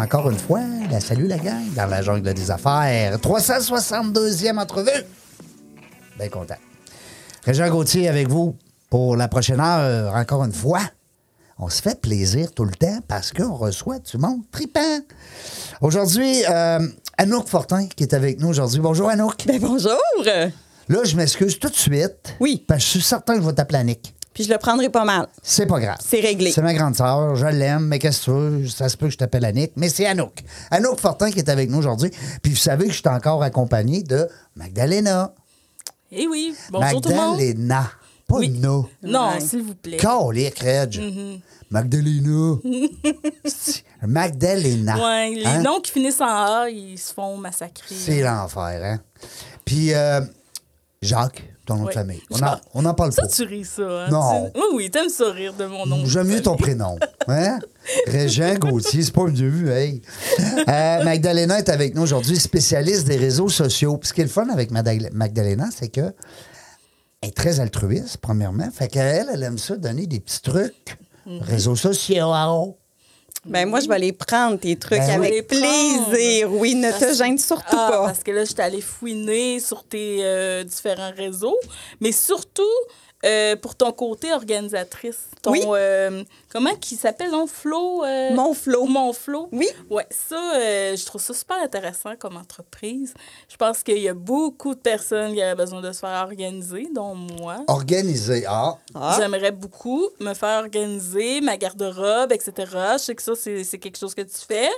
Encore une fois. Ben, salut la gang dans la jungle des affaires. 362e entrevue. Bien content. Régent Gauthier avec vous pour la prochaine heure, encore une fois. On se fait plaisir tout le temps parce qu'on reçoit du monde tripant. Aujourd'hui, euh, Anouk Fortin qui est avec nous aujourd'hui. Bonjour Anouk. Ben bonjour! Là, je m'excuse tout de suite. Oui. Parce que je suis certain que je vais t'appeler Annick. Puis je le prendrai pas mal. C'est pas grave. C'est réglé. C'est ma grande sœur, je l'aime, mais qu'est-ce que tu veux? Ça se peut que je t'appelle Annick, mais c'est Anouk. Anouk Fortin qui est avec nous aujourd'hui. Puis vous savez que je suis encore accompagné de Magdalena. Eh oui, bonjour tout le monde. Magdalena. Pas Oui. No. Non, Ouais. s'il vous plaît. Calique, Reg. Mm-hmm. Magdalena. C'est- Magdalena. Ouais, les Hein? noms qui finissent en A, ils se font massacrer. C'est l'enfer, hein? Puis euh, Jacques, ton nom de Ouais. famille. On Jacques. on en parle Ça, pas. tu ris ça. Hein? Non. Oui, oui, t'aimes ça rire de mon nom. J'aime mieux ton prénom. Hein? Régent Gauthier, c'est pas mieux, hey. Euh, Magdalena est avec nous aujourd'hui, spécialiste des réseaux sociaux. Puis ce qui est le fun avec Magdalena, c'est que elle est très altruiste, premièrement. Fait qu'elle, elle aime ça donner des petits trucs. Mhm. Réseaux sociaux. Ben moi, je vais les prendre, tes trucs, Ben avec prendre. plaisir. Oui, ne te gêne surtout Ah, pas. Parce que là, j'étais allée fouiner sur tes euh, différents réseaux, mais surtout euh, pour ton côté organisatrice. Ton, Oui. euh, comment qui s'appelle, non? Flo? euh, Mon Flo. Mon Flo. Oui. Ouais, ça, euh, je trouve ça super intéressant comme entreprise. Je pense qu'il y a beaucoup de personnes qui auraient besoin de se faire organiser, dont moi. Organisé. Ah, Ah. J'aimerais beaucoup me faire organiser ma garde-robe, etc. Je sais que ça, c'est c'est quelque chose que tu fais.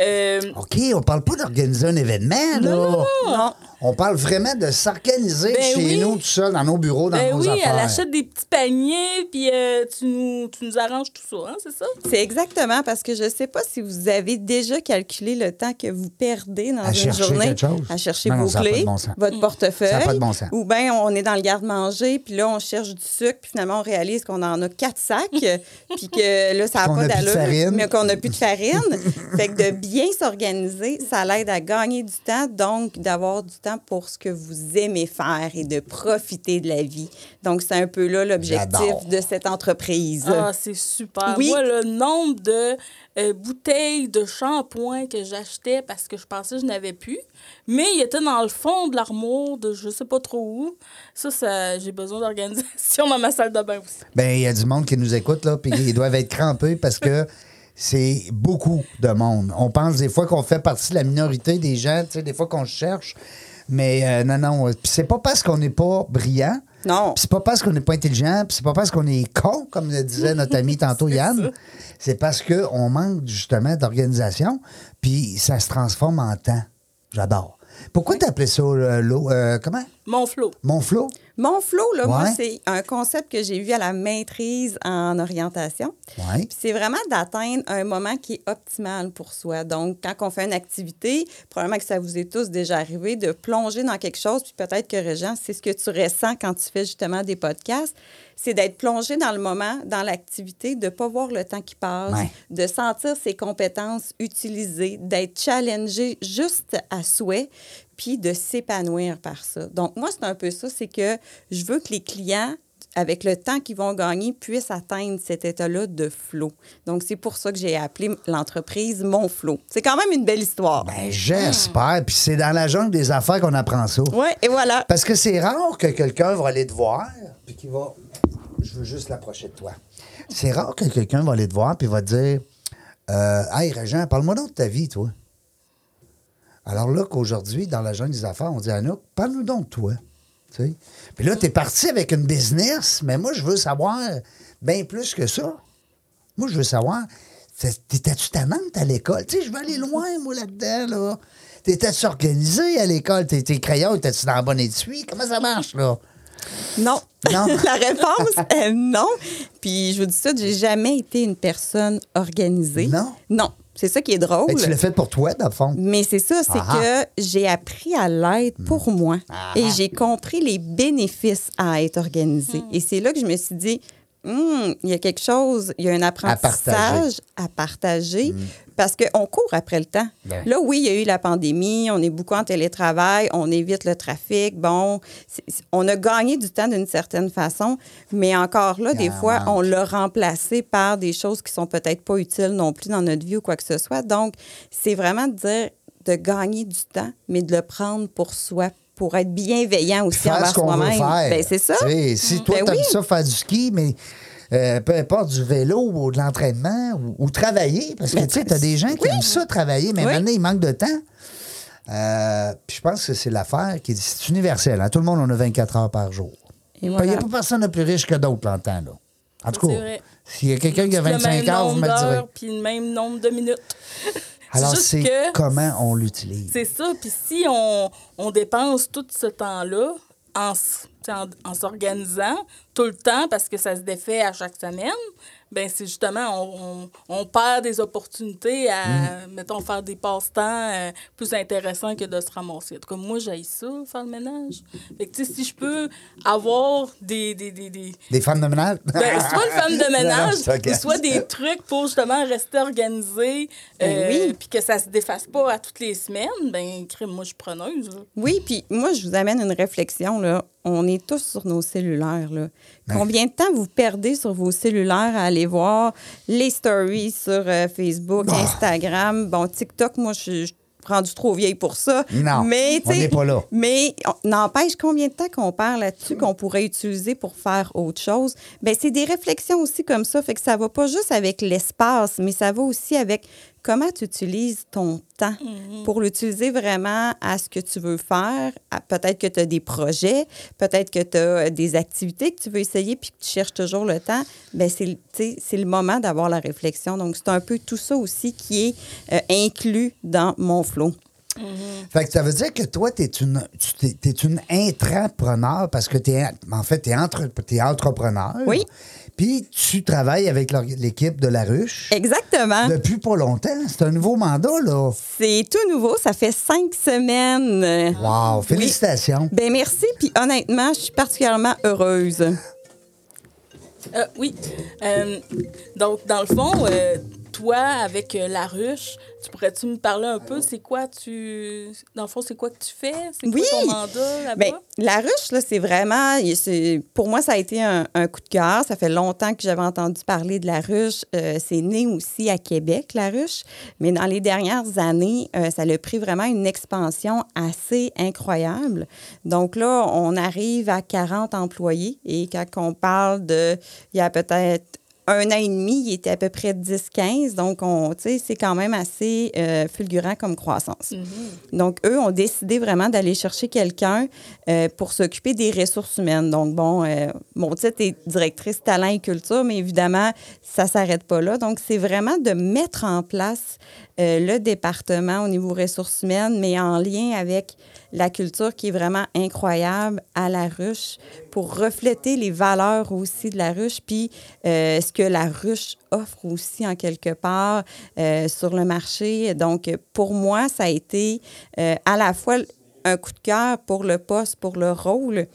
Euh, OK, on parle pas d'organiser un événement, là. Non. On parle vraiment de s'organiser Ben chez oui. nous, tout seul, dans nos bureaux, dans ben nos oui. Elle achète des petits paniers, puis euh, tu, nous, tu nous arranges tout ça, hein, c'est ça? C'est exactement parce que je ne sais pas si vous avez déjà calculé le temps que vous perdez dans À une chercher journée quelque chose. à chercher Non, vos clés, bon votre portefeuille. Ça a pas de bon sens. Ou bien on est dans le garde-manger, puis là, on cherche du sucre, puis finalement, on réalise qu'on en a quatre sacs, puis que là, ça n'a pas d'allure, mais qu'on n'a plus de farine. fait que de bien s'organiser, ça l'aide à gagner du temps, donc d'avoir du temps pour ce que vous aimez faire et de profiter de la vie. Donc, c'est un peu là l'objectif de cette entreprise. Ah, c'est super. Oui. Moi, le nombre de euh, bouteilles de shampoing que j'achetais parce que je pensais que je n'avais plus, mais il était dans le fond de l'armoire de je sais pas trop où. Ça, ça j'ai besoin d'organisation dans ma salle de bain aussi. Ben, il y a du monde qui nous écoute, là, puis ils doivent être crampés parce que c'est beaucoup de monde. On pense des fois qu'on fait partie de la minorité des gens, tu sais, des fois qu'on cherche. Mais euh, non, non. Puis c'est pas parce qu'on n'est pas brillant. Non. C'est pas parce qu'on n'est pas intelligent. C'est pas parce qu'on est con, comme le disait notre ami tantôt Yann. C'est parce qu'on manque justement d'organisation. Puis ça se transforme en temps. J'adore. Pourquoi t'appelais ça euh, l'eau? euh, comment? Mon flot. Mon flot? Mon flow, là, moi, Ouais. c'est un concept que j'ai vu à la maîtrise en orientation. Oui. Puis c'est vraiment d'atteindre un moment qui est optimal pour soi. Donc, quand on fait une activité, probablement que ça vous est tous déjà arrivé de plonger dans quelque chose, puis peut-être que, Régent, c'est ce que tu ressens quand tu fais justement des podcasts, c'est d'être plongé dans le moment, dans l'activité, de ne pas voir le temps qui passe, Ouais. de sentir ses compétences utilisées, d'être challengé juste à souhait, puis de s'épanouir par ça. Donc, moi, c'est un peu ça, c'est que je veux que les clients avec le temps qu'ils vont gagner, puissent atteindre cet état-là de flow. Donc, c'est pour ça que j'ai appelé l'entreprise Mon Flow. C'est quand même une belle histoire. Ben, j'espère. Puis c'est dans la jungle des affaires qu'on apprend ça. Oui, et voilà. Parce que c'est rare que quelqu'un va aller te voir, puis qu'il va. Je veux juste l'approcher de toi. C'est rare que quelqu'un va aller te voir, puis va te dire euh, Hey, Régent, parle-moi donc de ta vie, toi. Alors là, qu'aujourd'hui, dans la jungle des affaires, on dit Anouk, parle-nous donc de toi. Tu sais. Puis là, tu es parti avec une business, mais moi, je veux savoir bien plus que ça. Moi, je veux savoir, T'étais-tu tannante à l'école? Tu sais, je veux aller loin, moi, là-dedans, là. T'étais-tu organisé à l'école? Tes, tes crayons, étais-tu dans la bonne étui? Comment ça marche, là? Non. Non. la réponse est non. Puis je vous dis ça, j'ai jamais été une personne organisée. Non? Non. C'est ça qui est drôle. Ben, tu l'as fait pour toi, dans le fond. Mais c'est ça, c'est Ah. que j'ai appris à l'être pour moi. Ah. Et j'ai compris les bénéfices à être organisé. Et c'est là que je me suis dit, Hum, il y a quelque chose, il y a un apprentissage à partager, parce qu'on court après le temps. Ben. Là, oui, il y a eu la pandémie, on est beaucoup en télétravail, on évite le trafic. Bon, on a gagné du temps d'une certaine façon, mais encore là, des en fois, manque. on l'a remplacé par des choses qui sont peut-être pas utiles non plus dans notre vie ou quoi que ce soit. Donc, c'est vraiment de dire de gagner du temps, mais de le prendre pour soi, pour être bienveillant aussi envers soi-même. Ben, c'est ça. Tu si toi, Ben t'aimes oui. ça faire du ski, mais euh, peu importe du vélo ou de l'entraînement ou, ou travailler, parce que tu sais, t'as des gens qui aiment ça travailler, mais Oui. maintenant, il manque de temps. Euh, puis je pense que c'est l'affaire qui est c'est universel. hein. Tout le monde, on a 24 heures par jour. Il n'y a pas personne de plus riche que d'autres le temps. Là. En tout cas, s'il y a quelqu'un qui a le 25 même heures, vous me le direz. puis le même nombre de minutes. Alors, c'est comment on l'utilise. C'est ça. Puis si on, on dépense tout ce temps-là en, s'organisant tout le temps parce que ça se défait à chaque semaine, ben c'est justement, on, on, on perd des opportunités à, Mm. mettons, faire des passe-temps euh, plus intéressants que de se ramasser. En tout cas, moi, j'ai ça, faire le ménage. Fait que, tu sais, si je peux avoir des... des, des, des Des femmes de ménage? ben, soit une femme de ménage, ou soit des trucs pour justement rester organisé, Ben euh, oui. puis que ça se défasse pas à toutes les semaines, ben, crime, moi, je suis preneuse. là. Oui, puis moi, je vous amène une réflexion. Là. On est tous sur nos cellulaires. Là. Combien de temps vous perdez sur vos cellulaires à aller voir les stories sur euh, Facebook, Bah. Instagram? Bon, TikTok, moi, je suis rendue trop vieille pour ça. Non, mais, on n'est pas là. Mais n'empêche combien de temps qu'on perd là-dessus qu'on pourrait utiliser pour faire autre chose? Bien, c'est des réflexions aussi comme ça. Fait que ça va pas juste avec l'espace, mais ça va aussi avec comment tu utilises ton temps pour l'utiliser vraiment à ce que tu veux faire? Peut-être que tu as des projets, peut-être que tu as des activités que tu veux essayer puis que tu cherches toujours le temps. Bien, c'est le- moment d'avoir la réflexion. Donc, c'est un peu tout ça aussi qui est euh, inclus dans mon flow. Fait que ça veut dire que toi, tu es une, tu une intrapreneur parce que tu es, en fait, tu es, entre, t'es entrepreneur. Oui. Puis tu travailles avec l'équipe de La Ruche Exactement. depuis pas longtemps. C'est un nouveau mandat, là. C'est tout nouveau, ça fait cinq semaines. Wow, félicitations. Ben merci, puis honnêtement, je suis particulièrement heureuse. Euh, oui. Euh, donc, dans le fond, euh, toi, avec euh, la ruche, tu pourrais-tu me parler un peu? C'est quoi tu. Dans le fond, c'est quoi que tu fais? C'est Oui. quoi ton mandat là-bas? Ben, la ruche, là, c'est vraiment. c'est- Pour moi, ça a été un, un coup de cœur. Ça fait longtemps que j'avais entendu parler de la ruche. Euh, c'est né aussi à Québec, la ruche. Mais dans les dernières années, euh, ça a pris vraiment une expansion assez incroyable. Donc là, on arrive à 40 employés. Et quand on parle de. Il y a peut-être un an et demi, il était à peu près 10-15. Donc, c'est quand même assez euh, fulgurant comme croissance. Donc, eux ont décidé vraiment d'aller chercher quelqu'un euh, pour s'occuper des ressources humaines. Donc, bon, euh, mon titre est directrice talent et culture, mais évidemment, ça ne s'arrête pas là. Donc, c'est vraiment de mettre en place euh, le département au niveau ressources humaines, mais en lien avec la culture qui est vraiment incroyable à la ruche pour refléter les valeurs aussi de la ruche, puis euh, ce que la ruche offre aussi en quelque part euh, sur le marché. Donc, pour moi, ça a été à la fois un coup de cœur pour le poste, pour le rôle,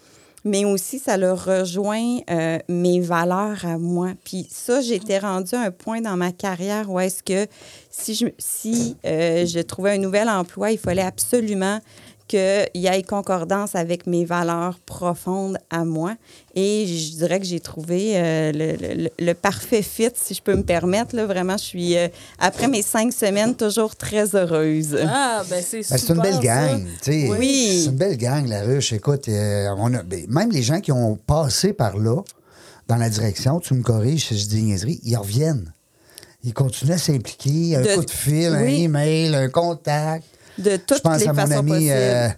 mais aussi ça le rejoint euh, mes valeurs à moi. Puis ça, j'étais rendue à un point dans ma carrière où est-ce que si je, si, euh, je trouvais un nouvel emploi, il fallait absolument qu'il y ait concordance avec mes valeurs profondes à moi. Et je dirais que j'ai trouvé euh, le, le- le parfait fit, si je peux me permettre. Là. Vraiment, je suis, euh, après mes cinq semaines, toujours très heureuse. Ah, ben c'est Ben, c'est une belle super, gang. sais. Oui. C'est une belle gang, la ruche. Écoute, euh, on a, ben, même les gens qui ont passé par là, dans la direction, tu me corriges si je dis niaiserie, ils reviennent. Ils continuent à s'impliquer. Un De- coup de fil, un oui. email, un contact. De Je toutes pense les à mon ami euh,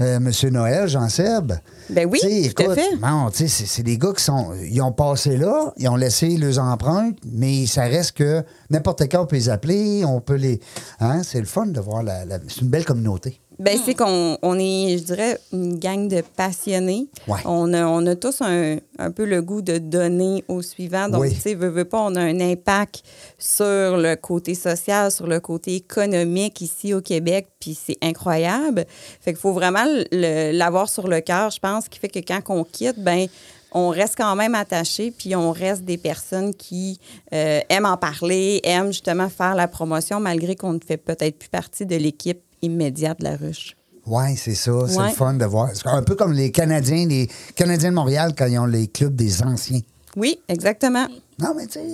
euh, Monsieur Noël, Jean-Seb. Ben oui, Tu sais, tout à fait. non, tu sais, c'est c'est des gars qui sont. Ils ont passé là, ils ont laissé leurs empreintes, mais ça reste que n'importe quand on peut les appeler, on peut les. Hein, c'est le fun de voir la. la- c'est une belle communauté. Ben, c'est qu'on on est, je dirais, une gang de passionnés. Ouais. On, a, on a tous un, un peu le goût de donner au suivant. Donc, Oui. tu sais, veux, veux pas, on a un impact sur le côté social, sur le côté économique ici au Québec, puis c'est incroyable. Fait qu'il faut vraiment l'avoir sur le cœur, je pense, qui fait que quand on quitte, ben on reste quand même attaché, puis on reste des personnes qui euh, aiment en parler, aiment justement faire la promotion, malgré qu'on ne fait peut-être plus partie de l'équipe immédiate de la ruche. Oui, c'est ça. C'est le fun de voir. C'est un peu comme les Canadiens, les Canadiens de Montréal quand ils ont les clubs des anciens. Oui, exactement. Non, mais tu sais,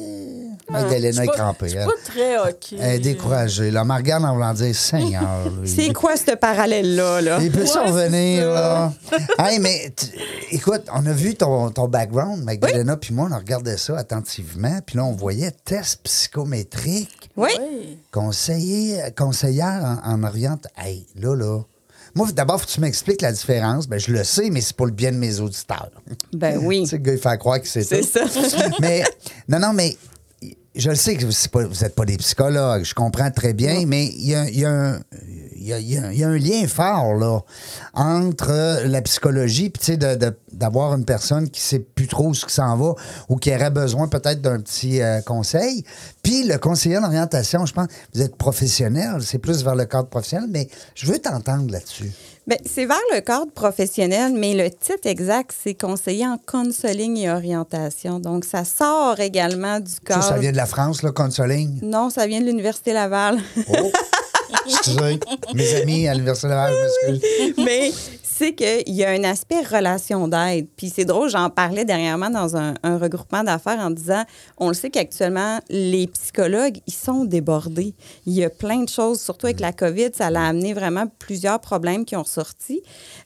Magdalena Je est crampée. Elle, pas très hockey. elle est découragée. Là, me regarde en voulant dire Seigneur. C'est quoi ce parallèle-là? Là? Il peut s'en c'est là. hey, mais écoute, on a vu ton, ton background, Magdalena, puis moi, on a regardé ça attentivement, puis là, on voyait test psychométrique, Oui. Oui. conseiller, conseillère en, en oriente. Hey, là, là. Moi, d'abord, faut que tu m'expliques la différence. Ben, je le sais, mais c'est pour le bien de mes auditeurs. Ben oui. Tu sais, le gars, il fait croire que c'est C'est ça. ça. mais, non, non, mais je le sais que vous n'êtes pas des psychologues, je comprends très bien, mais il y a, y a y a- il y a- il y a un lien fort là, entre la psychologie puis tu sais, de- de- d'avoir une personne qui sait plus trop ce qui s'en va ou qui aurait besoin peut-être d'un petit euh, conseil. Puis le conseiller en orientation, je pense, vous êtes professionnel, c'est plus vers le cadre professionnel, mais je veux t'entendre là-dessus. Ben, c'est vers le cadre professionnel, mais le titre exact, c'est conseiller en counseling et orientation. Donc, ça sort également du Ça, cadre. ça vient de la France, là, Consoling. Non, ça vient de l'Université Laval. Oh! Mes amis à l'Université Laval, je m'excuse. mais c'est qu'il y a un aspect relation d'aide. Puis c'est drôle, j'en parlais dernièrement dans un, un regroupement d'affaires en disant, on le sait qu'actuellement, les psychologues, ils sont débordés. Il y a plein de choses, surtout avec la COVID, ça l'a amené vraiment plusieurs problèmes qui ont ressorti.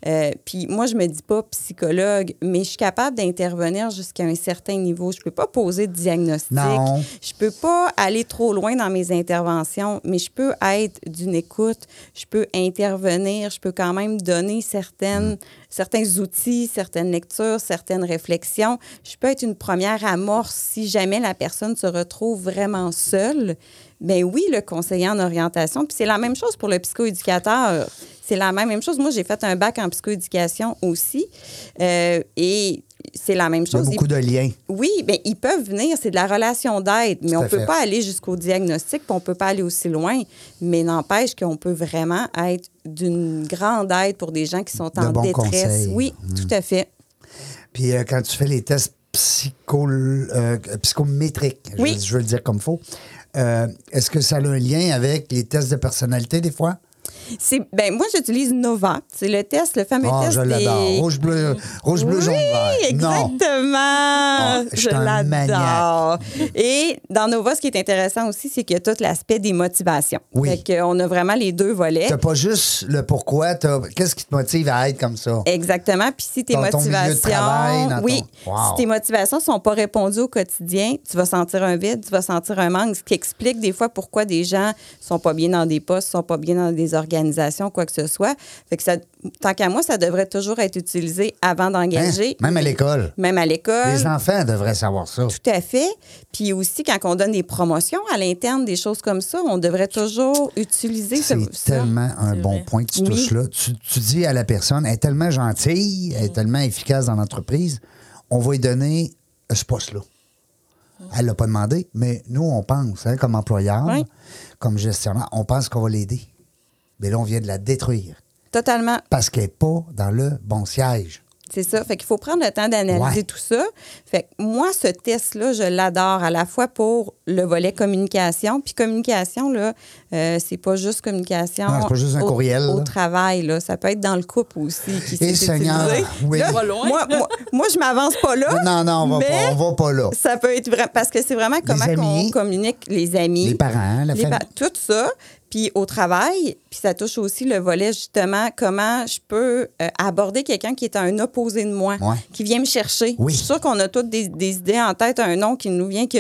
Euh, puis moi, je me dis pas psychologue, mais je suis capable d'intervenir jusqu'à un certain niveau. Je peux pas poser de diagnostic. Non. Je peux pas aller trop loin dans mes interventions, mais je peux être d'une écoute, je peux intervenir, je peux quand même donner certaines, certains outils, certaines lectures, certaines réflexions. Je peux être une première amorce si jamais la personne se retrouve vraiment seule. Ben oui, le conseiller en orientation. Puis c'est la même chose pour le psychoéducateur. C'est la même, même chose. Moi, j'ai fait un bac en psychoéducation aussi. Euh, et c'est la même Il y a chose. beaucoup de liens. Oui, bien, ils peuvent venir, c'est de la relation d'aide, mais on ne peut pas aller jusqu'au diagnostic, puis on ne peut pas aller aussi loin. Mais n'empêche qu'on peut vraiment être d'une grande aide pour des gens qui sont De en détresse. conseils. Mm. Oui, tout à fait. Puis euh, quand tu fais les tests psycho, euh, psychométriques, je, Oui. je veux le dire comme faux, euh, est-ce que ça a un lien avec les tests de personnalité des fois? C'est, ben, moi, j'utilise Nova. C'est le test, le fameux Ah, test je l'adore. des... Rouge, bleu, rouge, bleu, jaune, vert. Oui, Non. exactement. je je l'adore. Et dans Nova, ce qui est intéressant aussi, c'est qu'il y a tout l'aspect des motivations. Oui. Fait qu'on a vraiment les deux volets. T'as pas juste le pourquoi, qu'est-ce qui te motive à être comme ça? Exactement. Puis si tes Dans ton motivations, travail, dans oui, ton- Wow. si tes motivations sont pas répondues au quotidien, tu vas sentir un vide, tu vas sentir un manque, ce qui explique des fois pourquoi des gens sont pas bien dans des postes, sont pas bien dans des organisations, quoi que ce soit. Fait que ça, tant qu'à moi, ça devrait toujours être utilisé avant d'engager. Hein? Même à l'école. Même à l'école. Les enfants devraient savoir ça. Tout à fait. Puis aussi, quand on donne des promotions à l'interne, des choses comme ça, on devrait toujours utiliser ce- C'est ça. tellement un bon vrai. point que tu Oui. touches là. Tu, tu dis à la personne, elle est tellement gentille, elle est tellement efficace dans l'entreprise, on va lui donner ce poste-là. Elle l'a pas demandé, mais nous, on pense, hein, comme employeur, Oui. comme gestionnaire, on pense qu'on va l'aider. Mais là, on vient de la détruire Totalement. parce qu'elle n'est pas dans le bon siège. C'est ça. Fait qu'il faut prendre le temps d'analyser Ouais. tout ça. Fait que moi, ce test-là, je l'adore à la fois pour le volet communication. Puis communication, là, euh, c'est pas juste communication. Non, c'est pas juste un au, courriel, Au là. travail, là. Ça peut être dans le couple aussi. Qui Et s'est Seigneur, utilisé. oui. Là. Moi, moi, moi, je m'avance pas là. Non, non, on va, mais pas, on va pas là. Ça peut être vrai parce que c'est vraiment comment amis. on communique les amis, Les parents, la les famille. pa- tout ça. Puis au travail, puis ça touche aussi le volet justement comment je peux euh, aborder quelqu'un qui est un opposé de moi, Ouais. qui vient me chercher. Oui. Je suis sûre qu'on a toutes des, des idées en tête, un nom qui nous vient que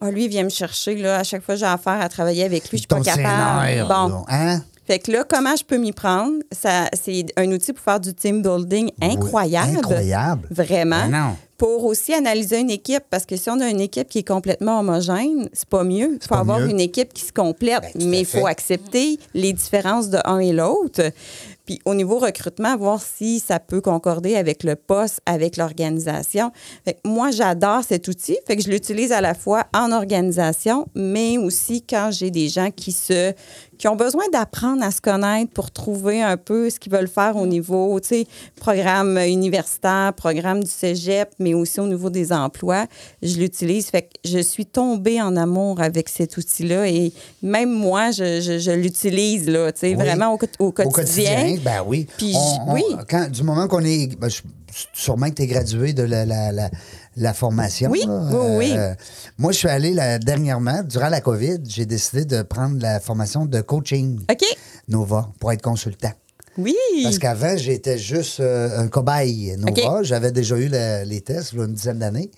ah, lui il vient me chercher là, à chaque fois que j'ai affaire à travailler avec lui, je suis pas capable. Bon, hein? Fait que là, comment je peux m'y prendre? Ça, c'est un outil pour faire du team building incroyable. incroyable. Vraiment. Ben non. Pour aussi analyser une équipe, parce que si on a une équipe qui est complètement homogène, c'est pas mieux. Il faut avoir mieux. une équipe qui se complète, Ben, mais il faut accepter les différences de un et l'autre. Puis au niveau recrutement, voir si ça peut concorder avec le poste, avec l'organisation. Moi, j'adore cet outil. Fait que je l'utilise à la fois en organisation, mais aussi quand j'ai des gens qui se qui ont besoin d'apprendre à se connaître pour trouver un peu ce qu'ils veulent faire au niveau, tu sais, programme universitaire, programme du cégep, mais aussi au niveau des emplois. Je l'utilise. Fait que je suis tombée en amour avec cet outil-là et même moi, je, je- je l'utilise, là, tu sais, Oui. vraiment au, quot- au Au quotidien. quotidien, ben oui. Puis On- j- on- oui. quand- du moment qu'on est. ben, je- sûrement que tu es gradué de la, la, la, la formation. Oui, là. oui, oui. Euh, moi, je suis allé là, dernièrement, durant la COVID, j'ai décidé de prendre la formation de coaching OK. Nova pour être consultant. Oui. Parce qu'avant, j'étais juste euh, un cobaye Nova. J'avais déjà eu le- les tests il y a une dizaine d'années.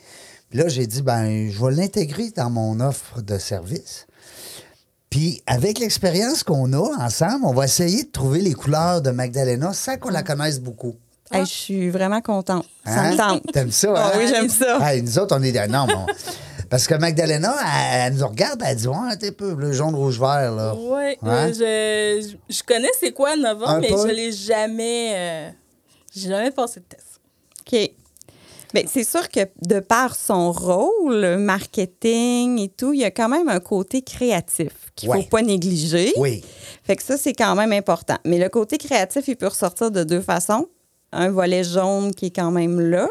Puis là, j'ai dit, ben, je vais l'intégrer dans mon offre de service. Puis, avec l'expérience qu'on a ensemble, on va essayer de trouver les couleurs de Magdalena sans qu'on la connaisse beaucoup. Hey, je suis vraiment contente. Ça Hein? me tente. T'aimes ça, Ah hein? oui, j'aime ça. Hey, nous autres, on est. Non, bon. Parce que Magdalena, elle, elle nous regarde, elle dit, ouais, t'es peu, le jaune, rouge, vert, là. Oui, Hein? je, je, je connais c'est quoi Nova, Un mais peu. je l'ai jamais. euh, j'ai jamais passé de test. OK. Bien, c'est sûr que de par son rôle, marketing et tout, il y a quand même un côté créatif qu'il ne Ouais. faut pas négliger. Oui. Fait que ça, c'est quand même important. Mais le côté créatif, il peut ressortir de deux façons. Un volet jaune qui est quand même là,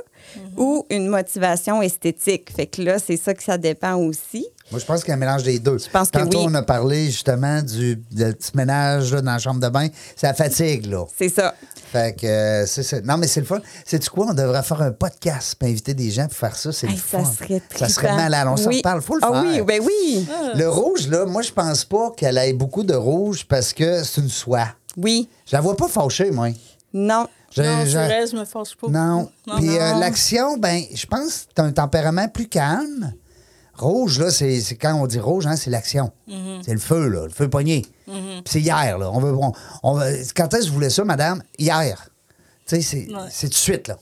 ou une motivation esthétique. Fait que là, c'est ça que ça dépend aussi. Moi, je pense qu'il y a un mélange des deux. Je pense que Tantôt, oui. on a parlé justement du petit ménage là, dans la chambre de bain. Ça fatigue, là. C'est ça. Fait que euh, c'est ça. Non, mais c'est le fun. Sais-tu quoi? On devrait faire un podcast pour inviter des gens pour faire ça. C'est Hey, le fun. ça serait Ça serait malade. On s'en Oui. reparle. Faut le ah faire. oui, ben oui. Le rouge, là, moi, je pense pas qu'elle ait beaucoup de rouge parce que c'est une soie. Oui. Je la vois pas fâchée, moi. Non. Non, je- me fâche pas. Non. Non, Puis euh, l'action, ben, je pense que tu as un tempérament plus calme. Rouge, là, c'est quand on dit rouge, hein, c'est l'action. Mm-hmm. C'est le feu, là, le feu pogné. Puis c'est hier, là. On veut, on, quand est-ce que vous voulez ça, madame? Hier. Tu sais, c'est Ouais. tout de suite, là.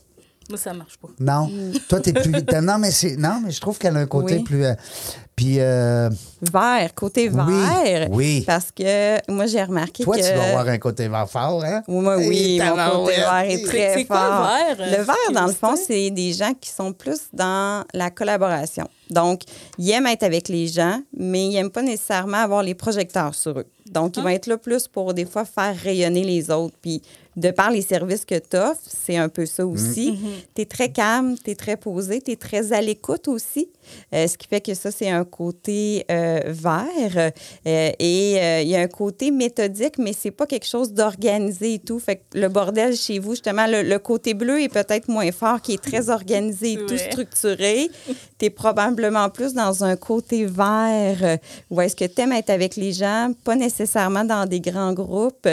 Moi, ça marche pas. Non. Toi, t'es plus. t'as- non, mais c'est. Non, mais je trouve qu'elle a un côté Oui. plus. euh, puis euh, Vert, côté Oui, vert. oui. Parce que moi, j'ai remarqué toi, que. tu dois avoir un côté vert fort, hein? Moi, oui, mon côté vert est très c'est quoi fort. vert, euh, Le vert, dans le fond, c'est des gens qui sont plus dans la collaboration. Donc, ils aiment être avec les gens, mais ils n'aiment pas nécessairement avoir les projecteurs sur eux. Donc, ils vont être là plus pour, des fois, faire rayonner les autres. Puis, de par les services que tu offres, c'est un peu ça aussi. Tu es très calme, tu es très posé, tu es très à l'écoute aussi. Euh, ce qui fait que ça, c'est un côté euh, vert. Euh, et euh, il y a un côté méthodique, mais c'est pas quelque chose d'organisé et tout. Fait que le bordel chez vous, justement, le, le côté bleu est peut-être moins fort, qui est très organisé et tout Ouais. structuré. tu es probablement plus dans un côté vert, où est-ce que tu aimes être avec les gens, pas nécessairement dans des grands groupes.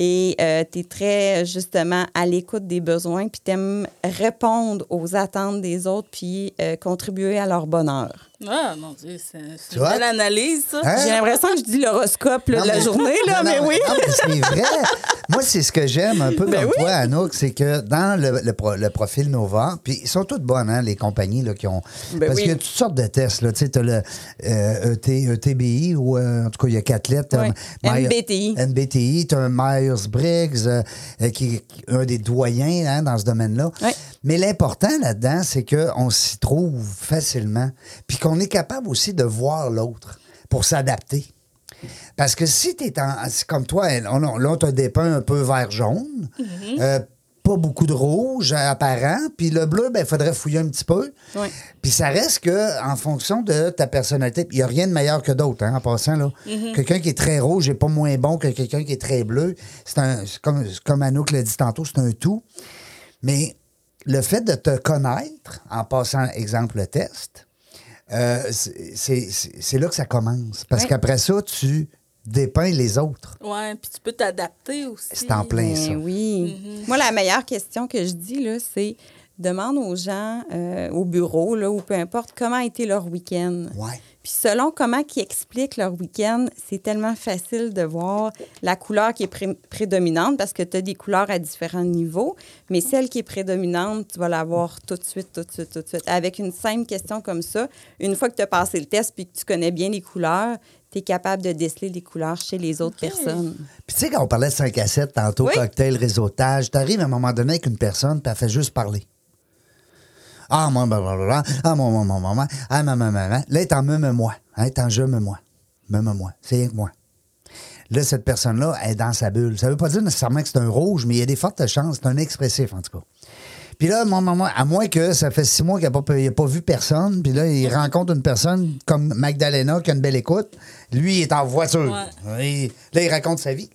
Euh, Et tu es très, justement, à l'écoute des besoins, puis tu répondre aux attentes des autres, puis euh, contribuer à leur bonheur. Ah, mon Dieu, c'est une belle analyse, ça. Hein? J'ai l'impression que je dis l'horoscope là, de la mais- journée, là, Non, mais non, oui. non, mais c'est vrai. Moi, c'est ce que j'aime un peu Ben comme oui. toi, Anouk, c'est que dans le, le pro- le profil Nova, puis ils sont toutes bonnes, hein, les compagnies là, qui ont. Ben parce oui. qu'il y a toutes sortes de tests. Tu sais, tu as le euh, ET, ETBI, ou euh, en tout cas, il y a quatre lettres. MBTI. MBTI, tu as un Myers-Briggs, euh, euh, qui est un des doyens hein, dans ce domaine-là. Ouais. Mais l'important là-dedans, c'est qu'on s'y trouve facilement, puis qu'on est capable aussi de voir l'autre pour s'adapter. Parce que si tu es c'est comme toi, on, on- là, on t'a dépeint un peu vert jaune, euh, pas beaucoup de rouge apparent, puis le bleu, ben, il faudrait fouiller un petit peu. Oui. Puis ça reste que en fonction de ta personnalité, il n'y a rien de meilleur que d'autres, hein, en passant. là. Quelqu'un qui est très rouge n'est pas moins bon que quelqu'un qui est très bleu. C'est un, comme, comme Anouk l'a dit tantôt, c'est un tout. Mais le fait de te connaître, en passant, exemple, le test, euh, c'est- là que ça commence. Parce Ouais. qu'après ça, tu dépeins les autres. Ouais, puis tu peux t'adapter aussi. C'est en plein ça. Ben oui. Moi, la meilleure question que je dis, là, c'est demande aux gens euh, au bureau là, ou peu importe comment a été leur week-end? Ouais. Puis selon comment ils expliquent leur week-end, c'est tellement facile de voir la couleur qui est pré- prédominante parce que tu as des couleurs à différents niveaux, mais celle qui est prédominante, tu vas la voir tout de suite, tout de suite, tout de suite. Avec une simple question comme ça, une fois que tu as passé le test puis que tu connais bien les couleurs, tu es capable de déceler les couleurs chez les autres personnes. Puis tu sais, quand on parlait de 5 à 7 tantôt, Oui. cocktail, réseautage, t'arrives à un moment donné avec une personne, puis elle fait juste parler. Ah, moi, blablabla. Ah, moi, moi, moi, moi, moi. Ah, maman, maman. Là, elle est en me-moi. Elle est en je-me-moi. Me-moi. C'est rien que moi. Là, cette personne-là, elle est dans sa bulle. Ça veut pas dire nécessairement que c'est un rouge, mais il y a des fortes chances. C'est un expressif, en tout cas. Puis là, moi, moi, moi, à moins que ça fait six mois qu'il n'a pas, pas vu personne, puis là, il rencontre une personne comme Magdalena qui a une belle écoute. Lui, il est en voiture. Là, il raconte sa vie.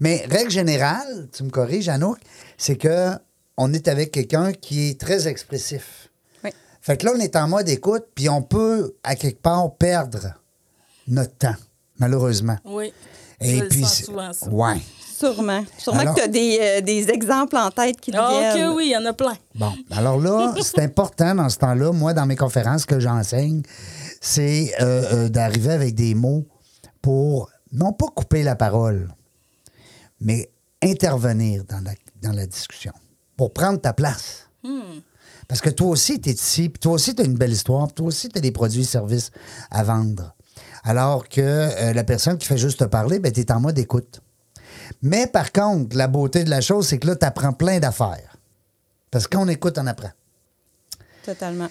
Mais règle générale, tu me corriges, Anouk, c'est que on est avec quelqu'un qui est très expressif. Fait que là, on est en mode écoute, puis on peut, à quelque part, perdre notre temps, malheureusement. Oui. Et Je le puis, sens c'est- souvent, ça. ouais. Sûrement. Sûrement Alors- que tu as des, euh, des exemples en tête qui te Ah, viennent. OK, oui, il y en a plein. Bon, alors là, c'est important dans ce temps-là, moi, dans mes conférences que j'enseigne, c'est euh, euh, d'arriver avec des mots pour, non pas couper la parole, mais intervenir dans la, dans la discussion, pour prendre ta place. Parce que toi aussi, tu es ici, puis toi aussi, tu as une belle histoire, puis toi aussi, tu as des produits et services à vendre. Alors que euh, la personne qui fait juste te parler, ben, tu es en mode écoute. Mais par contre, la beauté de la chose, c'est que là, tu apprends plein d'affaires. Parce qu'on écoute, on apprend. Totalement.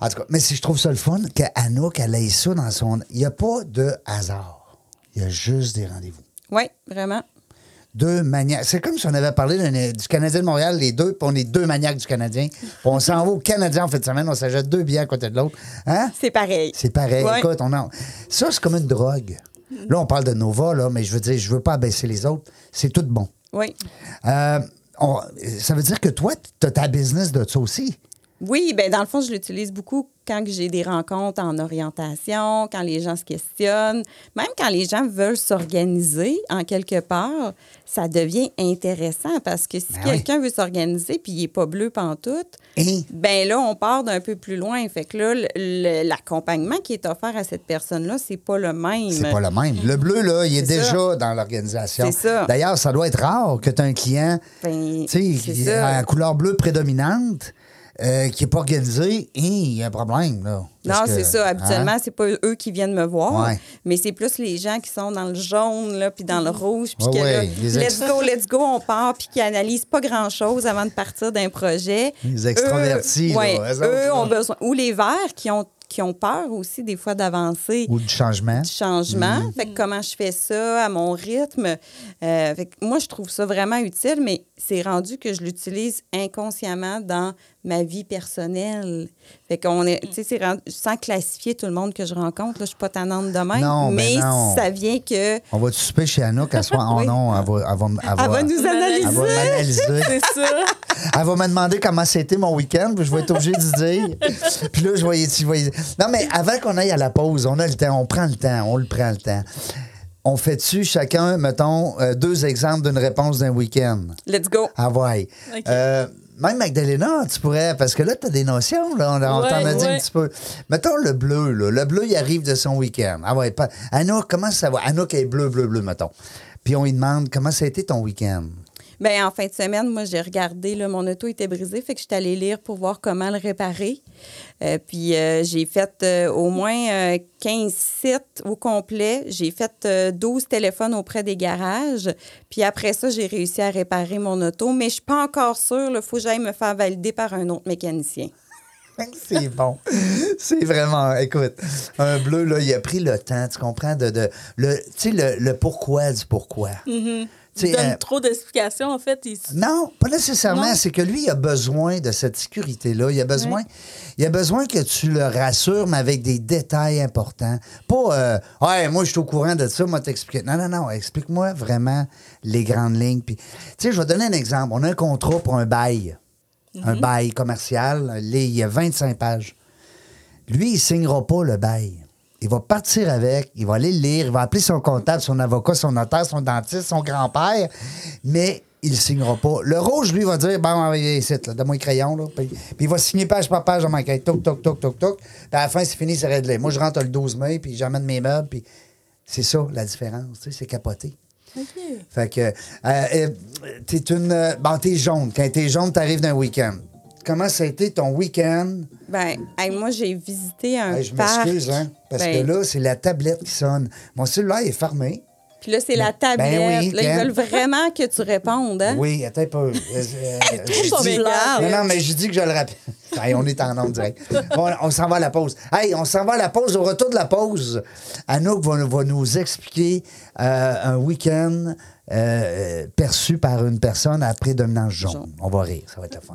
En tout cas, mais si je trouve ça le fun, qu'Anouk, elle ait ça dans son. Il n'y a pas de hasard. Il y a juste des rendez-vous. Oui, vraiment. Deux maniaques. C'est comme si on avait parlé du Canadien de Montréal, les deux, puis on est deux maniaques du Canadien. Puis on s'en va au Canadien en fin de semaine, on s'achète deux billets à côté de l'autre. Hein? C'est pareil. C'est pareil. Ouais. Écoute, on en- ça, c'est comme une drogue. Là, on parle de Nova, là, mais je veux dire, je veux pas abaisser les autres. C'est tout bon. Oui. Euh, on- ça veut dire que toi, tu as ta business de ça aussi. Oui, ben dans le fond, je l'utilise beaucoup quand j'ai des rencontres en orientation, quand les gens se questionnent, même quand les gens veulent s'organiser en quelque part, ça devient intéressant parce que si Ben oui. quelqu'un veut s'organiser puis il n'est pas bleu pantoute, Et? ben là, on part d'un peu plus loin. Fait que là, l'accompagnement qui est offert à cette personne-là, c'est pas le même. c'est pas le même. Le bleu, là, il est, déjà dans l'organisation. C'est ça. D'ailleurs, ça doit être rare que tu as un client Ben, tu sais, la couleur bleue prédominante, euh, qui n'est pas organisé, il y a un problème. Là, Non, c'est ça. hein? Habituellement, c'est pas eux qui viennent me voir, Ouais. mais c'est plus les gens qui sont dans le jaune, là, puis dans le rouge, puis Ouais, que ouais, let's go, let's go, on part, puis qui analysent pas grand-chose avant de partir d'un projet. Les extravertis, Eux, ouais, ont besoin. Ou les verts qui ont, qui ont peur aussi, des fois, d'avancer Ou du changement. du changement. Mm. Fait que comment je fais ça à mon rythme? Euh, fait que moi, je trouve ça vraiment utile, mais c'est rendu que je l'utilise inconsciemment dans ma vie personnelle. Fait qu'on est, tu sais, sans classifier tout le monde que je rencontre, là, je suis pas tannante de même, Non, ben mais non. ça vient que On va souper chez Anouk à soir. Oh Oui. non, elle va, elle va, elle va- elle va nous analyser. elle va m'analyser. C'est ça. Elle va me demander comment c'était mon week-end, puis je vais être obligé de dire. Puis là, je vais y- Non, mais avant qu'on aille à la pause, on a le temps, on prend le temps, on le prend le temps. On fait-tu chacun, mettons, euh, deux exemples d'une réponse d'un week-end? Let's go. Ah ouais. OK. Euh, même Magdalena, tu pourrais, parce que là, tu as des notions, là, on, Ouais, t'en a dit un petit peu. Mettons le bleu, là. Le bleu, il arrive de son week-end. Ah ouais, pas... Anouk, comment ça va? Anouk est bleu, bleu, bleu, mettons. Puis on lui demande, comment ça a été ton week-end? Ben, en fin de semaine, moi, j'ai regardé, là, mon auto était brisé, fait que je suis allée lire pour voir comment le réparer. Euh, puis euh, j'ai fait euh, au moins euh, 15 sites au complet. J'ai fait euh, 12 téléphones auprès des garages. Puis après ça, j'ai réussi à réparer mon auto. Mais je suis pas encore sûre. Il faut que j'aille me faire valider par un autre mécanicien. C'est bon. C'est vraiment. Écoute, un bleu, là, il a pris le temps, tu comprends, de. de le, tu sais, le, le pourquoi du pourquoi. Sais, Il donne euh, trop d'explications, en fait. il- Non, pas nécessairement. C'est que lui, il a besoin de cette sécurité-là. Il a besoin, il a besoin que tu le rassures, mais avec des détails importants. Pas, euh, ouais, moi, je suis au courant de ça, moi, t'expliquer. Non, non, non. Explique-moi vraiment les grandes lignes. Puis, tu sais, je vais donner un exemple. On a un contrat pour un bail, un bail commercial. Il y a 25 pages. Lui, il signera pas le bail. Il va partir avec, il va aller le lire, il va appeler son comptable, son avocat, son notaire, son dentiste, son grand-père, mais il ne signera pas. Le rouge, lui, va dire Bon, ici, là, donne-moi le crayon. Là. Puis, puis il va signer page par page dans ma quête. Toc, toc, toc, toc, toc. Puis à la fin, c'est fini, c'est réglé. Moi, je rentre le 12 mai, puis j'emmène mes meubles, puis c'est ça, la différence. Tu sais, c'est capoté. OK. Fait que, euh, euh, t'es une. euh, Bon, t'es jaune. Quand t'es jaune, t'arrives d'un week-end. Comment ça a été ton week-end? Ben, hey, moi, j'ai visité un Hey, je parc. m'excuse, hein? Parce Ben, que là, c'est la tablette qui sonne. Mon cellulaire est fermé. Puis là, c'est la tablette. Ben oui, là, ils veulent vraiment que tu répondes, hein? Oui, attends un peu. Euh, euh, bizarre. non, non, mais je dis que je le rappelle. Hey, on est en nombre direct. Bon, on s'en va à la pause. Hey, on s'en va à la pause. Au retour de la pause, Anouk va, va nous expliquer euh, un week-end euh, perçu par une personne à prédominance jaune. Jaune. On va rire, ça va être le fun.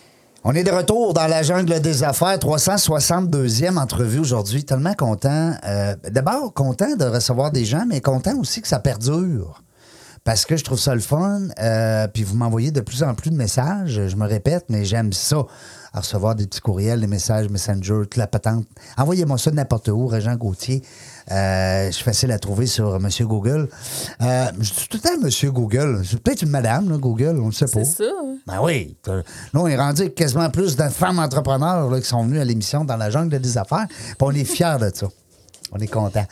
On est de retour dans la jungle des affaires, 362e entrevue aujourd'hui. Tellement content. euh, D'abord, content de recevoir des gens, mais content aussi que ça perdure. Parce que je trouve ça le fun. euh, puis vous m'envoyez de plus en plus de messages. Je me répète, mais j'aime ça. Recevoir des petits courriels, des messages Messenger, toute la patente. Envoyez-moi ça n'importe où, Régent Gauthier. Euh, je suis facile à trouver sur Monsieur Google. Euh, je dis tout le temps Monsieur Google. C'est peut-être une madame, là, Google, on ne sait pas. C'est ça. hein. Ben oui. Là, on est rendu avec quasiment plus de femmes entrepreneurs là, qui sont venues à l'émission dans la jungle des affaires. Puis on est fiers de ça. On est content.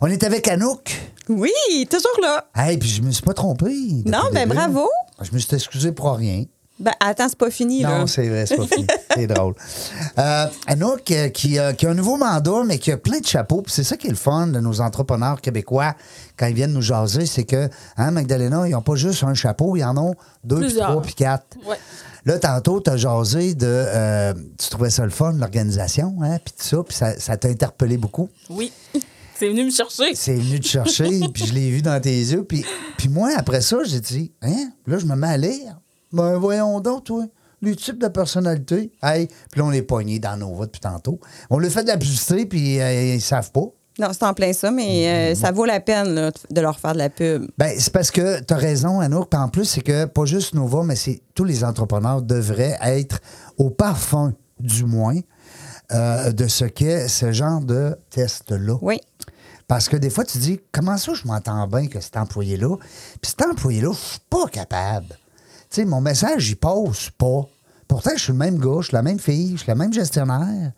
On est avec Anouk. Oui, toujours là. Hey, puis je me suis pas trompé. Non, ben bravo. Je me suis excusé pour rien. Ben, attends, c'est pas fini, là. Non, c'est vrai, c'est pas fini. c'est drôle. Euh, Anouk, euh, qui, a- qui a un nouveau mandat, mais qui a plein de chapeaux. Puis c'est ça qui est le fun de nos entrepreneurs québécois quand ils viennent nous jaser, c'est que, hein, Magdalena, ils n'ont pas juste un chapeau, ils en ont deux, puis trois, puis quatre. Ouais. Là, tantôt, tu as jasé de. euh, tu trouvais ça le fun, l'organisation, hein, puis tout ça, puis ça ça t'a interpellé beaucoup. Oui. C'est venu me chercher. C'est venu te chercher, puis je l'ai vu dans tes yeux. Puis, puis moi, après ça, j'ai dit, hein, là, je me mets à lire. Ben, voyons donc, toi, le type de personnalité. Hey, puis là, on est pognés dans nos votes depuis tantôt. On le fait de la publicité, puis euh, ils savent pas. Non, c'est en plein ça, mais euh, ça vaut la peine là, de leur faire de la pub. Ben, c'est parce que tu as raison, Anouk. En plus, c'est que pas juste Nova, mais c'est tous les entrepreneurs devraient être au parfum, du moins, euh, de ce qu'est ce genre de test-là. Oui. Parce que des fois, tu dis, comment ça, je m'entends bien que cet employé-là, puis cet employé-là, je suis pas capable. Sais, mon message, il passe pas. Pourtant, je suis le même gars, je suis la même fille, je suis la même gestionnaire.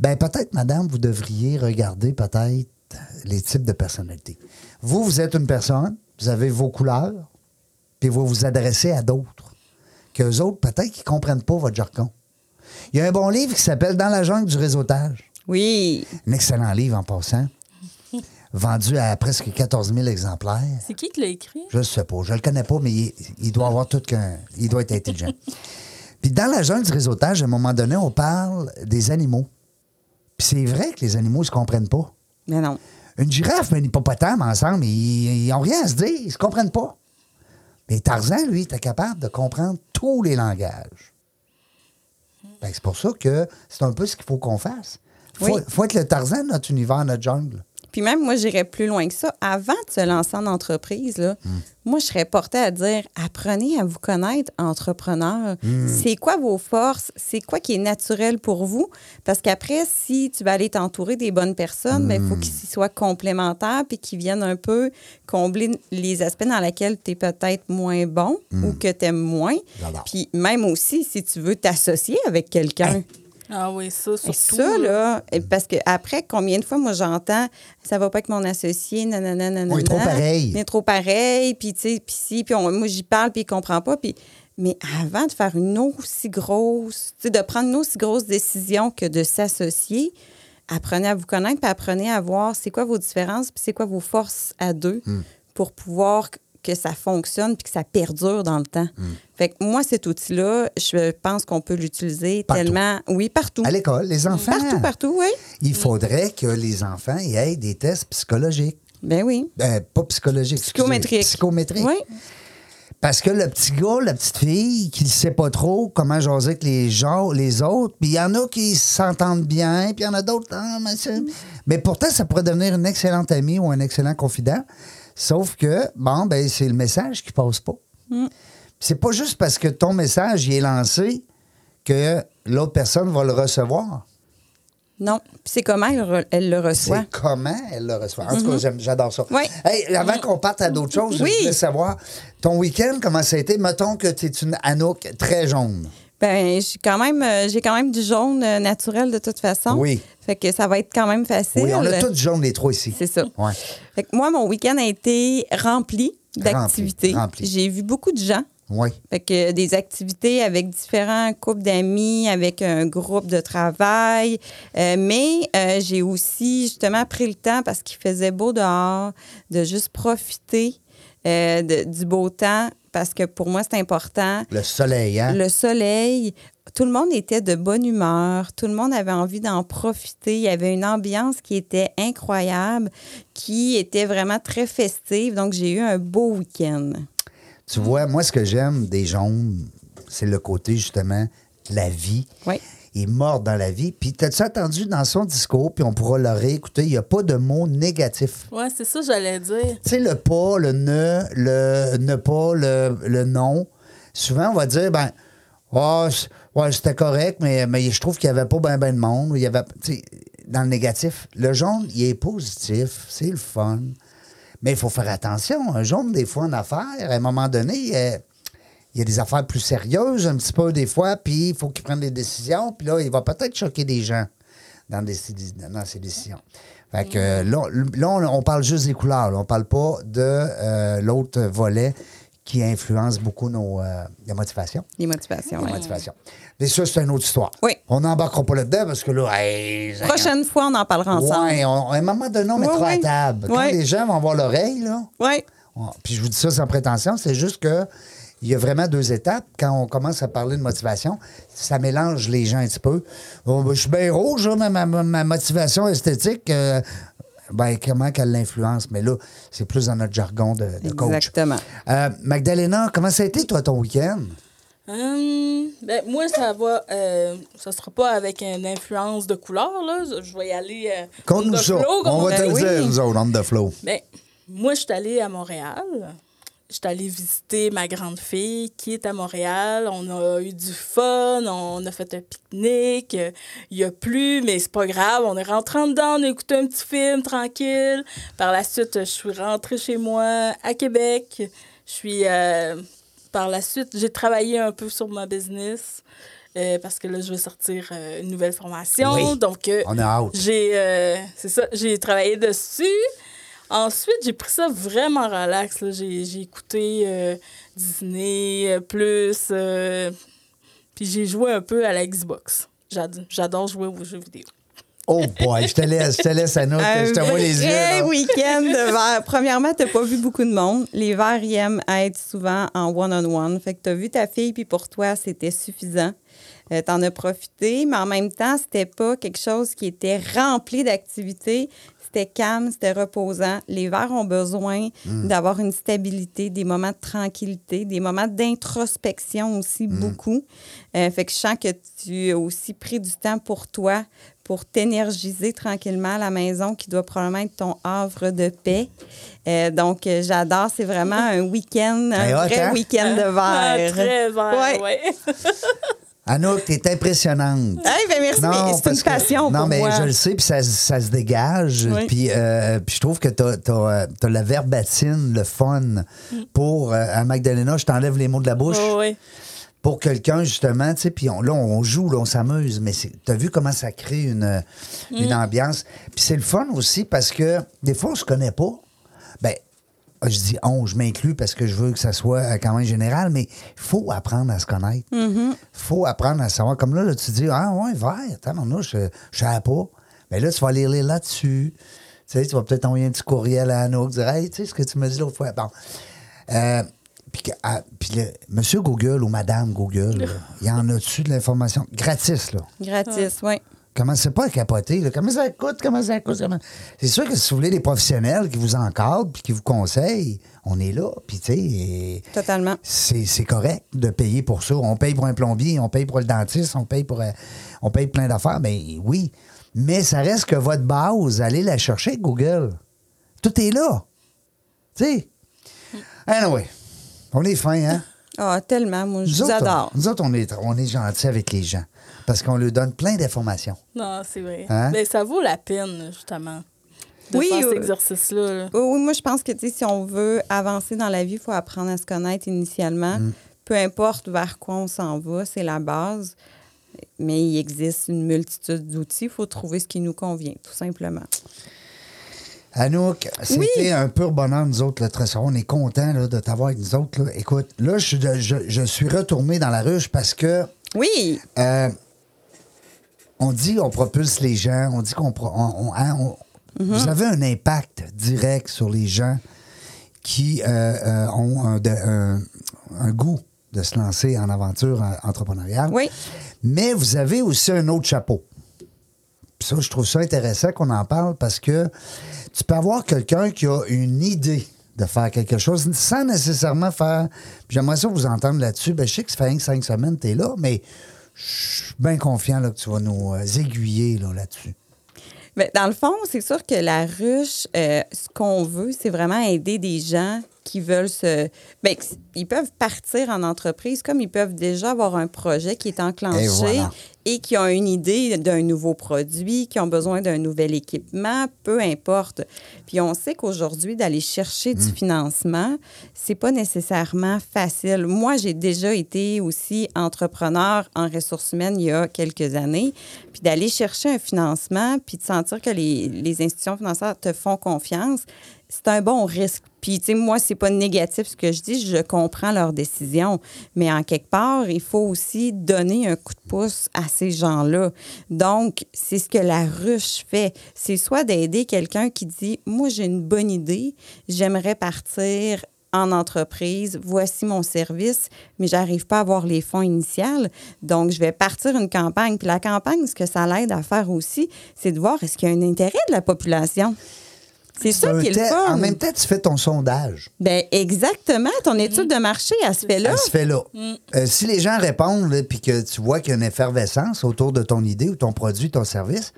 Ben, peut-être, madame, vous devriez regarder peut-être les types de personnalités. Vous, vous êtes une personne, vous avez vos couleurs, puis vous vous adressez à d'autres. Qu'eux autres, peut-être qu'ils comprennent pas votre jargon. Il y a un bon livre qui s'appelle Dans la jungle du réseautage. Oui. Un excellent livre en passant. Vendu à presque 14 000 exemplaires. C'est qui qui l'a écrit? Je ne sais pas. Je le connais pas, mais il, il doit avoir tout qu'un. Il doit être intelligent. Puis dans la jungle du réseautage, à un moment donné, on parle des animaux. Puis c'est vrai que les animaux ne se comprennent pas. Mais non. Une girafe et un hippopotame ensemble, ils n'ont rien à se dire, ils se comprennent pas. Mais Tarzan, lui, était capable de comprendre tous les langages. Que c'est pour ça que c'est un peu ce qu'il faut qu'on fasse. Il faut, Oui. faut être le Tarzan de notre univers, notre jungle. Puis même, moi, j'irais plus loin que ça. Avant de se lancer en entreprise, là, moi, je serais portée à dire apprenez à vous connaître, entrepreneur. C'est quoi vos forces? C'est quoi qui est naturel pour vous? Parce qu'après, si tu vas aller t'entourer des bonnes personnes, ben, il faut qu'ils soient complémentaires puis qu'ils viennent un peu combler les aspects dans lesquels tu es peut-être moins bon ou que tu aimes moins. Puis même aussi, si tu veux t'associer avec quelqu'un. Ah oui, ça, Et surtout. ça, là, et parce que après, combien de fois, moi, j'entends, ça va pas avec mon associé, nanana, nanana. On est trop pareil. On est trop pareil, puis tu sais, puis si, puis on- moi, j'y parle, puis il comprend pas. Puis, mais avant de faire une aussi grosse, tu sais, de prendre une aussi grosse décision que de s'associer, apprenez à vous connaître, puis apprenez à voir c'est quoi vos différences, puis c'est quoi vos forces à deux Hmm. pour pouvoir que- ça fonctionne puis que ça perdure dans le temps. Hmm. Fait que moi, cet outil-là, je pense qu'on peut l'utiliser tellement... Oui, partout. À l'école, les enfants. Partout, partout, oui. Il faudrait que les enfants aient des tests psychologiques. Ben oui. Ben, pas psychologiques. Psychométriques. Psychométriques. Oui. Parce que le petit gars, la petite fille, qui ne sait pas trop comment jaser avec les gens, les autres, puis il y en a qui s'entendent bien, puis il y en a d'autres. ah, mais, c'est- mais pourtant, ça pourrait devenir une excellente amie ou un excellent confident. Sauf que, bon, ben, c'est le message qui passe pas. C'est pas juste parce que ton message il est lancé que l'autre personne va le recevoir. Non. C'est comment elle, le reçoit? C'est comment elle le reçoit. En tout cas, j'aime- j'adore ça. Oui. Hey, avant qu'on parte à d'autres choses, Oui. je voulais savoir, ton week-end, comment ça a été? Mettons que tu es une Anouk très jaune. Ben, j'ai quand même, euh, j'ai quand même du jaune euh, naturel de toute façon. Oui. Fait que ça va être quand même facile. Oui, on a tous jaune, les trois ici. C'est ça. Ouais. Fait que moi, mon week-end a été rempli d'activités. J'ai vu beaucoup de gens. Oui. Fait que des activités avec différents couples d'amis, avec un groupe de travail. Euh, mais euh, j'ai aussi justement pris le temps parce qu'il faisait beau dehors de juste profiter euh, de- du beau temps parce que pour moi, c'est important. Le soleil, hein? Le soleil, tout le monde était de bonne humeur, tout le monde avait envie d'en profiter. Il y avait une ambiance qui était incroyable, qui était vraiment très festive. Donc, j'ai eu un beau week-end. Tu vois, moi, ce que j'aime des jaunes, c'est le côté, justement, de la vie. Oui. Il est mort dans la vie. Puis, t'as-tu entendu dans son discours, puis on pourra le réécouter, il n'y a pas de mots négatifs. Ouais, c'est ça, j'allais dire. Tu sais, le pas, le ne, le ne pas, le, le non. Souvent, on va dire, ben, oh, ouais, c'était correct, mais, mais je trouve qu'il n'y avait pas bien ben de monde. Il y avait, dans le négatif. Le jaune, il est positif, c'est le fun. Mais il faut faire attention. Un jaune, des fois, en affaires, à un moment donné, euh, il y a des affaires plus sérieuses, un petit peu, des fois, puis il faut qu'il prenne des décisions. Puis là, il va peut-être choquer des gens dans, des, dans ses décisions. Fait que euh, là, on, on parle juste des couleurs. là. On parle pas de euh, l'autre volet qui influence beaucoup nos euh, la motivation. Les motivations. La ouais. motivation. Mais ça, c'est une autre histoire. Oui. On n'embarquera pas là-dedans parce que là, hey, Prochaine fois, on en parlera ensemble. On- à un moment donné, on mettra à table. Quand les gens vont avoir l'oreille, là, Oui. on- puis je vous dis ça sans prétention, c'est juste que il y a vraiment deux étapes. Quand on commence à parler de motivation, ça mélange les gens un petit peu. Oh, ben, je suis bien rouge, hein, ma, ma- ma- ma motivation esthétique. euh, ben, comment qu'elle l'influence? Mais là, c'est plus dans notre jargon de, de coach. Exactement. Euh, Magdalena, comment ça a été, toi, ton week-end? Hum, ben, moi, ça va. Euh, ça sera pas avec une influence de couleur, là. Je vais y aller. Euh, the ça. On va te le dire, nous autres, on the flow. Ben, moi, je suis allée à Montréal. Je suis allée visiter ma grande fille qui est à Montréal. On a eu du fun, on a fait un pique-nique. Il y a plu, mais c'est pas grave. On est rentré en dedans, on a écouté un petit film tranquille. Par la suite, je suis rentrée chez moi à Québec. Je suis. euh, par la suite, j'ai travaillé un peu sur ma business. euh, parce que là, je vais sortir euh, une nouvelle formation. Oui. Donc, euh, On a hâte. j'ai c'est ça, j'ai travaillé dessus. Ensuite, j'ai pris ça vraiment relax. là. J'ai j'ai écouté euh, Disney euh, plus, euh, puis j'ai joué un peu à la Xbox. J'ad- J'adore jouer aux jeux vidéo. Oh boy, je te laisse, je te laisse, Anouk, je te vois les yeux. là. week-end de verre. Premièrement, t'as pas vu beaucoup de monde. Les verres, ils aiment être souvent en one-on-one. Fait que t'as vu ta fille, puis pour toi, c'était suffisant. Euh, T'en as profité, mais en même temps, c'était pas quelque chose qui était rempli d'activités. C'était calme, c'était reposant. Les verres ont besoin d'avoir une stabilité, des moments de tranquillité, des moments d'introspection aussi, beaucoup. Euh, fait que je sens que tu as aussi pris du temps pour toi, pour t'énergiser tranquillement à la maison, qui doit probablement être ton havre de paix. Euh, donc, euh, j'adore. C'est vraiment un week-end, un vrai hein? week-end de Ah, verre. très vert, Ouais. ouais. Anouk, t'es impressionnante. Hey, ben merci, mais c'est une que- passion Non, pour mais moi. je le sais, puis ça, ça se dégage. Oui. Puis, euh, puis je trouve que t'as as, la verbatine, le fun pour euh, à Magdalena. Je t'enlève les mots de la bouche. Pour quelqu'un, justement, tu sais, puis on- là, on joue, là, on s'amuse, mais c'est- t'as vu comment ça crée une, une ambiance. Puis c'est le fun aussi parce que des fois, on se connaît pas. Ben, je dis on, je m'inclus parce que je veux que ça soit euh, quand même général, mais il faut apprendre à se connaître. Il faut apprendre à savoir. Comme là, là tu dis, ah ouais, vert, attends, non, je ne savais pas. Mais là, tu vas aller lire là-dessus. Tu sais, tu vas peut-être envoyer un petit courriel à Anouk, dire, hey, tu sais ce que tu me dis l'autre fois. Bon. Euh, puis, ah, Monsieur Google ou Madame Google, il y en a-tu de l'information? Gratis, là? Gratis, oui. Commencez pas à capoter. là. Comment ça coûte? Comment ça coûte? comment- C'est sûr que si vous voulez des professionnels qui vous encadrent puis qui vous conseillent, on est là. Puis, tu sais, Totalement. c'est correct de payer pour ça. On paye pour un plombier, on paye pour le dentiste, on paye pour euh, on paye plein d'affaires. Ben oui. Mais ça reste que votre base, allez la chercher, Google. Tout est là. Tu sais? Anyway, on est fin, hein? Ah, tellement. Moi, je Nous vous autres, adore. Nous autres, on est, on est gentils avec les gens. Parce qu'on leur donne plein d'informations. Non, c'est vrai. Hein? Mais ça vaut la peine, justement, de Oui, faire cet euh, exercice-là. là. Oui, oui, moi, je pense que tu sais, si on veut avancer dans la vie, il faut apprendre à se connaître initialement. Mm. Peu importe vers quoi on s'en va, c'est la base. Mais il existe une multitude d'outils. Il faut trouver ce qui nous convient, tout simplement. Anouk, c'était Oui. un pur bonheur, nous autres, le trésor. On est contents là, de t'avoir avec nous autres. là. Écoute, là, je, je- je suis retourné dans la ruche parce que Oui, euh, on dit on propulse les gens, on dit qu'on. pro- on- on- hein, Vous avez un impact direct sur les gens qui euh, euh, ont un, de- un- un goût de se lancer en aventure euh, entrepreneuriale. Oui. Mais vous avez aussi un autre chapeau. Puis ça, je trouve ça intéressant qu'on en parle parce que tu peux avoir quelqu'un qui a une idée de faire quelque chose sans nécessairement faire. Puis J'aimerais ça vous entendre là-dessus. Ben, je sais que ça fait cinq semaines que tu es là, mais je suis bien confiant là, que tu vas nous euh, aiguiller là, là-dessus. Ben, dans le fond, c'est sûr que la ruche, euh, ce qu'on veut, c'est vraiment aider des gens qui veulent se. Ben, ils peuvent partir en entreprise comme ils peuvent déjà avoir un projet qui est enclenché voilà. Et qui ont une idée d'un nouveau produit, qui ont besoin d'un nouvel équipement, peu importe. Puis on sait qu'aujourd'hui, d'aller chercher du financement, c'est pas nécessairement facile. Moi, j'ai déjà été aussi entrepreneur en ressources humaines il y a quelques années. Puis d'aller chercher un financement, puis de sentir que les, les institutions financières te font confiance, c'est un bon risque. Puis, tu sais, moi, c'est pas négatif ce que je dis, je comprends leurs décisions. Mais en quelque part, il faut aussi donner un coup de pouce à ces gens-là. Donc, c'est ce que la ruche fait. C'est soit d'aider quelqu'un qui dit Moi, j'ai une bonne idée, j'aimerais partir en entreprise, voici mon service, mais j'arrive pas à avoir les fonds initiaux. Donc, je vais partir une campagne. Puis la campagne, ce que ça l'aide à faire aussi, c'est de voir est-ce qu'il y a un intérêt de la population. C'est ça Un qui est le fun. En même temps, tu fais ton sondage. Ben exactement. Ton étude de marché, elle se fait là. Ça se fait là. Mm. Euh, si les gens répondent, puis que tu vois qu'il y a une effervescence autour de ton idée ou ton produit, ton service,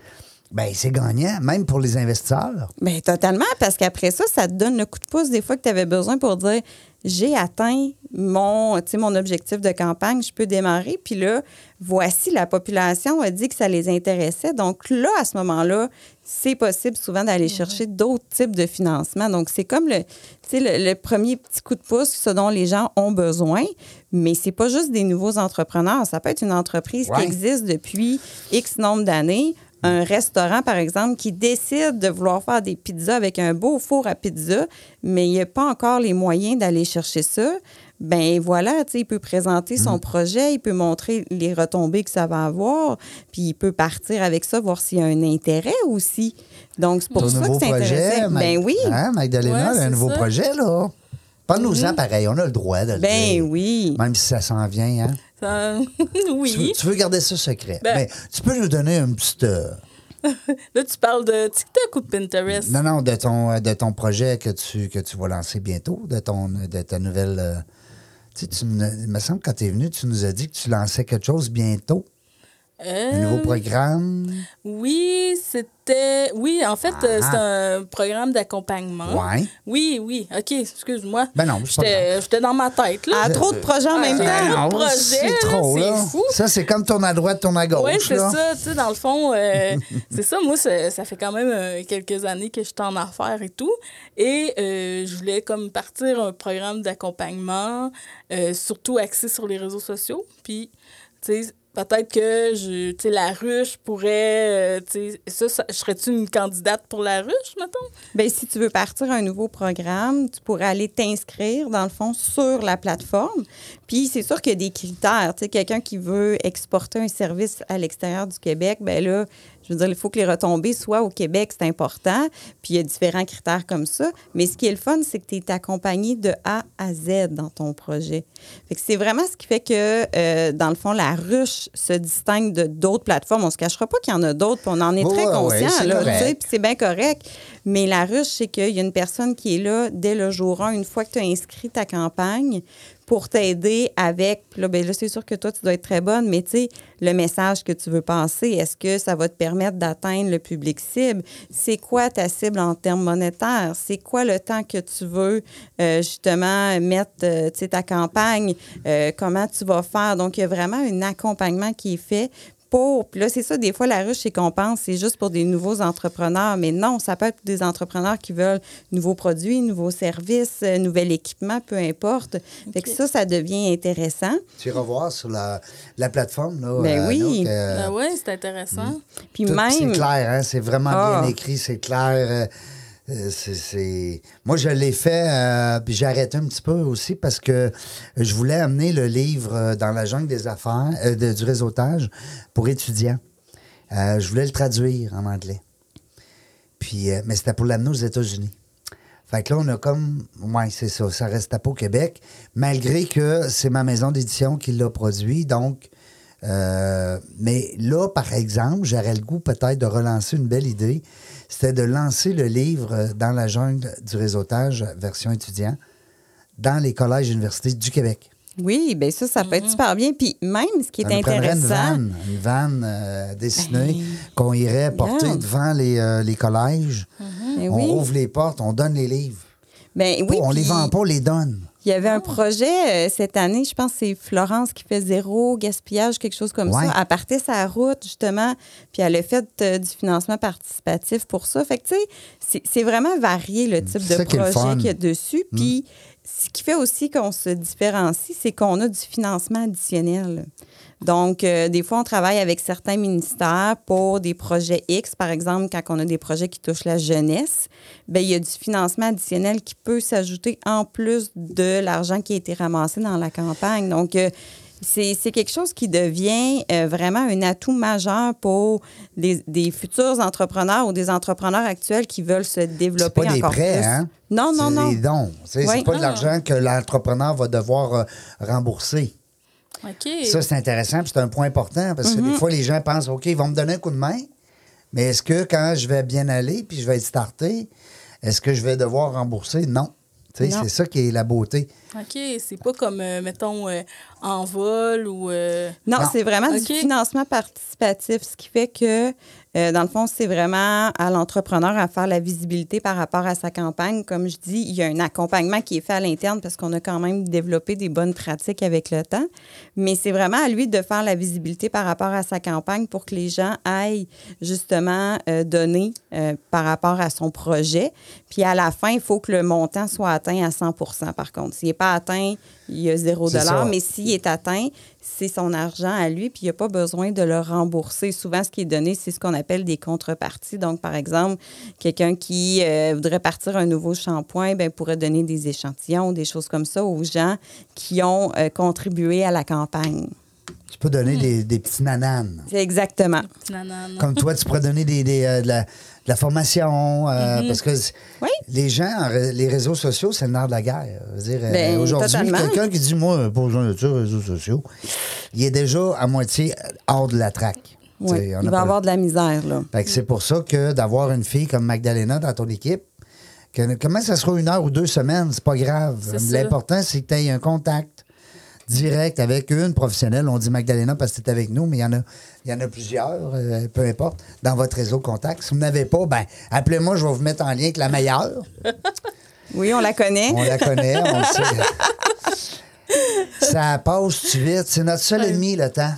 ben c'est gagnant, même pour les investisseurs. Ben totalement, parce qu'après ça, ça te donne le coup de pouce des fois que tu avais besoin pour dire j'ai atteint mon, mon objectif de campagne, je peux démarrer. Puis là, voici, la population a dit que ça les intéressait. Donc là, à ce moment-là, c'est possible souvent d'aller chercher d'autres types de financement. Donc, c'est comme le, le, le premier petit coup de pouce, ce dont les gens ont besoin. Mais c'est pas juste des nouveaux entrepreneurs. Ça peut être une entreprise Ouais. qui existe depuis X nombre d'années. Un restaurant, par exemple, qui décide de vouloir faire des pizzas avec un beau four à pizza, mais il n'y a pas encore les moyens d'aller chercher ça. Ben voilà, tu sais, il peut présenter son Mm. projet, il peut montrer les retombées que ça va avoir, puis il peut partir avec ça, voir s'il y a un intérêt aussi. Donc, c'est pour Ton ça que c'est intéressant. Ben oui. Hein, Magdalena, Ouais, un nouveau ça. projet, là. Parle-nous-en pareil, on a le droit de le Ben dire. oui. Même si ça s'en vient, hein. Ça- Tu, veux, oui. tu veux garder ça secret. Ben- Mais tu peux nous donner un petit... euh, Là, tu parles de TikTok ou de Pinterest? non, non, de ton, euh, de ton projet que tu, que tu vas lancer bientôt, de, ton, de ta nouvelle... euh, tu sais, tu me- il me semble que quand tu es venu, tu nous as dit que tu lançais quelque chose bientôt. Un nouveau programme? Oui, c'était. Oui, en fait, euh, Ah. c'est un programme d'accompagnement. Ouais. Oui, oui. OK, excuse-moi. Ben non, J'étais j'étais dans ma tête, là. Ah, trop de projets en même Ah, temps. non. Non, projet, c'est là, trop, c'est là. fou. Ça, c'est comme tourne à droite, tourne à gauche. Oui, c'est là. ça. Tu sais, dans le fond, euh, c'est ça. Moi, ça, ça fait quand même euh, quelques années que je suis en affaires et tout. Et euh, je voulais comme partir un programme d'accompagnement, euh, surtout axé sur les réseaux sociaux. Puis, tu sais, peut-être que je, tu sais, la ruche pourrait, euh, tu sais, ça, ça- serais-tu une candidate pour la ruche, mettons? Bien, si tu veux partir un nouveau programme, tu pourrais aller t'inscrire, dans le fond, sur la plateforme. Puis, c'est sûr qu'il y a des critères. Tu sais, quelqu'un qui veut exporter un service à l'extérieur du Québec, bien là, Je veux dire, il faut que les retombées soient au Québec, c'est important. Puis il y a différents critères comme ça. Mais ce qui est le fun, c'est que tu es accompagné de A à Z dans ton projet. Fait que c'est vraiment ce qui fait que, euh, dans le fond, la ruche se distingue de d'autres plateformes. On se cachera pas qu'il y en a d'autres, puis on en est très ouais, conscient, c'est là, correct. tu sais, puis c'est bien correct. Mais la ruche, c'est qu'il y a une personne qui est là dès le jour 1, une fois que tu as inscrit ta campagne, pour t'aider avec. Là, là, c'est sûr que toi, tu dois être très bonne, mais tu sais, le message que tu veux passer, est-ce que ça va te permettre d'atteindre le public cible? C'est quoi ta cible en termes monétaires? C'est quoi le temps que tu veux euh, justement mettre euh, ta campagne? Euh, comment tu vas faire? Donc, il y a vraiment un accompagnement qui est fait pour. Puis là, c'est ça, des fois, la ruche, c'est qu'on pense, c'est juste pour des nouveaux entrepreneurs. Mais non, ça peut être pour des entrepreneurs qui veulent nouveaux produits, nouveaux services, euh, nouvel équipement, peu importe. Fait que ça, ça devient intéressant. Tu iras voir sur la, la plateforme. Là, Ben euh, oui. Anouk, euh, Ah ouais, c'est intéressant. Puis tout- C'est clair, hein, c'est vraiment Ah. bien écrit, c'est clair. Euh, c'est- Moi, je l'ai fait, euh, puis j'ai arrêté un petit peu aussi parce que je voulais amener le livre euh, dans la jungle des affaires, euh, de- du réseautage pour étudiants. Je voulais le traduire en anglais. Puis, mais c'était pour l'amener aux États-Unis. Fait que là, on a comme. Ouais, c'est ça. Ça restait pas au Québec, malgré que c'est ma maison d'édition qui l'a produit. Donc, mais là, par exemple, j'aurais le goût peut-être de relancer une belle idée. C'était de lancer le livre euh, dans la jungle du réseautage, version étudiant, dans les collèges et universités du Québec. Oui, bien ça, ça peut être super bien. Puis même, ce qui est Ça nous prendrait une intéressant. vanne, une vanne euh, dessinée Ben, qu'on irait porter devant les, euh, les collèges. Ben on oui. ouvre les portes, on donne les livres. Ben oui, on les vend pas, on les donne. Il y avait un projet euh, cette année, je pense que c'est Florence qui fait zéro gaspillage, quelque chose comme Ouais. ça. Elle partait sa route, justement, puis elle a fait euh, du financement participatif pour ça. Fait que, tu sais, c'est- vraiment varié le type de projet qu'il y a dessus. Puis ce qui fait aussi qu'on se différencie, c'est qu'on a du financement additionnel. Donc, euh, des fois, on travaille avec certains ministères pour des projets X. Par exemple, quand on a des projets qui touchent la jeunesse, bien, il y a du financement additionnel qui peut s'ajouter en plus de l'argent qui a été ramassé dans la campagne. Donc, euh, c'est c'est quelque chose qui devient euh, vraiment un atout majeur pour des, des futurs entrepreneurs ou des entrepreneurs actuels qui veulent se C'est développer pas des encore prêts, plus. hein? Non, non, C'est non. des dons. C'est c'est Oui. pas de l'argent que l'entrepreneur va devoir euh, rembourser. OK. Ça, c'est intéressant, puis c'est un point important, parce que Mm-hmm. des fois, les gens pensent, OK, ils vont me donner un coup de main, mais est-ce que quand je vais bien aller, puis je vais être starté, est-ce que je vais devoir rembourser? Non. Tu sais, Non. C'est ça qui est la beauté. OK, c'est pas comme, euh, mettons, euh, en vol ou... euh, Non, Non. c'est vraiment du financement participatif, ce qui fait que, euh, dans le fond, c'est vraiment à l'entrepreneur à faire la visibilité par rapport à sa campagne. Comme je dis, il y a un accompagnement qui est fait à l'interne parce qu'on a quand même développé des bonnes pratiques avec le temps. Mais c'est vraiment à lui de faire la visibilité par rapport à sa campagne pour que les gens aillent justement euh, donner euh, par rapport à son projet. Puis à la fin, il faut que le montant soit atteint à 100 par contre. S'il n'est pas atteint, il y a zéro C'est dollar, ça. mais s'il est atteint, c'est son argent à lui, puis il n'y a pas besoin de le rembourser. Souvent, ce qui est donné, c'est ce qu'on appelle des contreparties. Donc, par exemple, quelqu'un qui euh, voudrait partir un nouveau shampoing, ben, pourrait donner des échantillons, des choses comme ça aux gens qui ont euh, contribué à la campagne. Tu peux Hmm. donner des, des petits nananes. C'est exactement. Comme toi, tu pourrais donner des, des, euh, de, la, de la formation, euh, parce que. Oui. les gens, les réseaux sociaux, c'est le nerf de la guerre. Je veux dire, euh, Ben, Aujourd'hui, totalement. quelqu'un qui dit, moi, pas besoin de ça, réseaux sociaux, il est déjà à moitié hors de la traque. Oui. on Il va avoir de la misère, là. Fait que c'est pour ça que d'avoir une fille comme Magdalena dans ton équipe, que, comment ça sera une heure ou deux semaines, c'est pas grave. C'est ça. L'important, c'est que tu aies un contact direct avec une professionnelle. On dit Magdalena parce que es avec nous, mais il y en a, il y en a plusieurs, euh, peu importe, dans votre réseau de contacts. Si vous n'avez pas, ben appelez-moi, je vais vous mettre en lien avec la meilleure. Oui, on la connaît. On la connaît, on le sait. Ça passe-tu vite? C'est notre seul ennemi, le temps.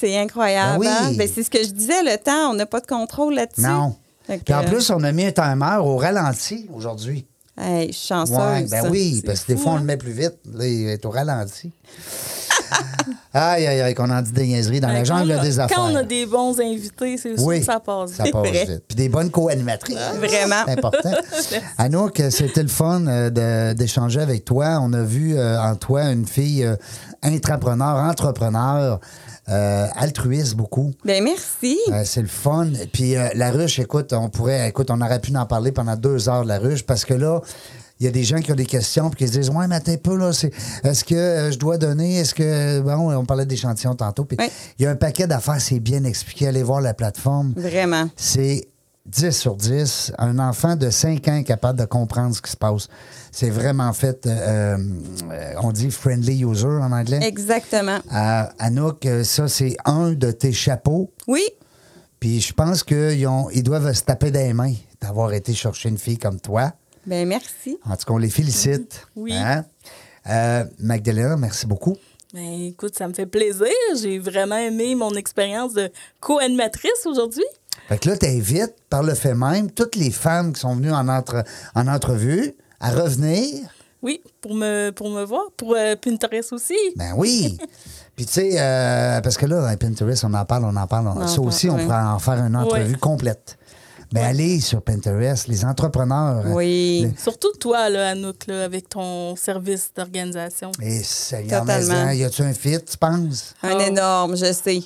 C'est incroyable. Ben oui. hein? Ben, c'est ce que je disais, le temps, on n'a pas de contrôle là-dessus. Non. Puis en euh, plus, on a mis un timer au ralenti aujourd'hui. Hey, je suis chanceuse. Ouais, ben oui, parce que des fois, on hein? le met plus vite. Là, il est au ralenti. aïe, aïe, aïe, qu'on en dit des niaiseries dans la Ben, jungle quand, des affaires. Quand on a des bons invités, c'est oui, que ça passe Ça vite. passe vrai. vite. Puis des bonnes co-animatrices. Vraiment. C'est important. Anouk, c'était le fun euh, d'échanger avec toi. On a vu euh, en toi une fille euh, intrapreneur, entrepreneur. Euh, altruiste beaucoup. Ben merci. Euh, c'est le fun. Puis euh, la ruche, écoute, on pourrait, écoute, on aurait pu en parler pendant deux heures de la ruche parce que là, il y a des gens qui ont des questions puis qui se disent Ouais, mais attends un peu, là, c'est, est-ce que euh, je dois donner? Est-ce que. Bon, on parlait d'échantillons tantôt. Puis Oui. il y a un paquet d'affaires, c'est bien expliqué. Allez voir la plateforme. Vraiment. C'est 10 sur 10. Un enfant de 5 ans est capable de comprendre ce qui se passe. C'est vraiment fait, euh, euh, on dit friendly user en anglais. Exactement. Euh, Anouk, ça, c'est un de tes chapeaux. Oui. Puis je pense qu'ils ont- ils doivent se taper des mains d'avoir été chercher une fille comme toi. Ben merci. En tout cas, on les félicite. Oui. Hein? Euh, Magdalena, merci beaucoup. Ben, écoute, ça me fait plaisir. J'ai vraiment aimé mon expérience de co-animatrice aujourd'hui. Fait que là, t'invites, par le fait même, toutes les femmes qui sont venues en, entre- en entrevue à revenir? Oui, pour me, pour me voir, pour euh, Pinterest aussi. Ben oui. Puis tu sais, euh, parce que là, Pinterest, on en parle, on en parle. on- On ça en aussi, parle, on oui. pourrait en faire une entrevue Ouais. complète. Mais allez sur Pinterest, les entrepreneurs. Oui. Surtout toi, là, Anouk, là, avec ton service d'organisation. Et Seigneur, Totalement. mais, hein, y a-tu un fit, tu penses? Un Oh. énorme, je sais.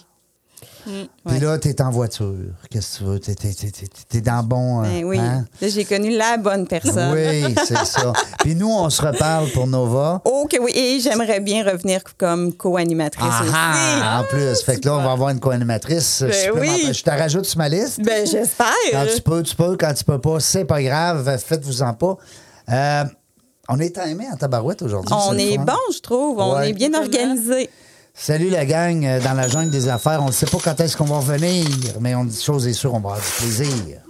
Puis Ouais. là, t'es en voiture. Qu'est-ce que tu veux? T'es, t'es- t'es- t'es- t'es dans le bon. euh, Ben oui. hein? Là, j'ai connu la bonne personne. Oui, c'est ça. Puis nous, on se reparle pour Nova. Que oui. Et j'aimerais bien revenir comme co-animatrice Ah, en plus. Fait que là, on va avoir une co-animatrice. Ben oui. Je te rajoute sur ma liste. aussi. Ben, j'espère. Quand tu peux, tu peux. Quand tu peux pas, c'est pas grave. Faites-vous-en pas. Euh, on est timé en tabarouette aujourd'hui. On est bon, je trouve. On est bien organisé. Salut la gang euh, dans la jungle des affaires. On ne sait pas quand est-ce qu'on va revenir, mais on dit chose est sûre, on va avoir du plaisir.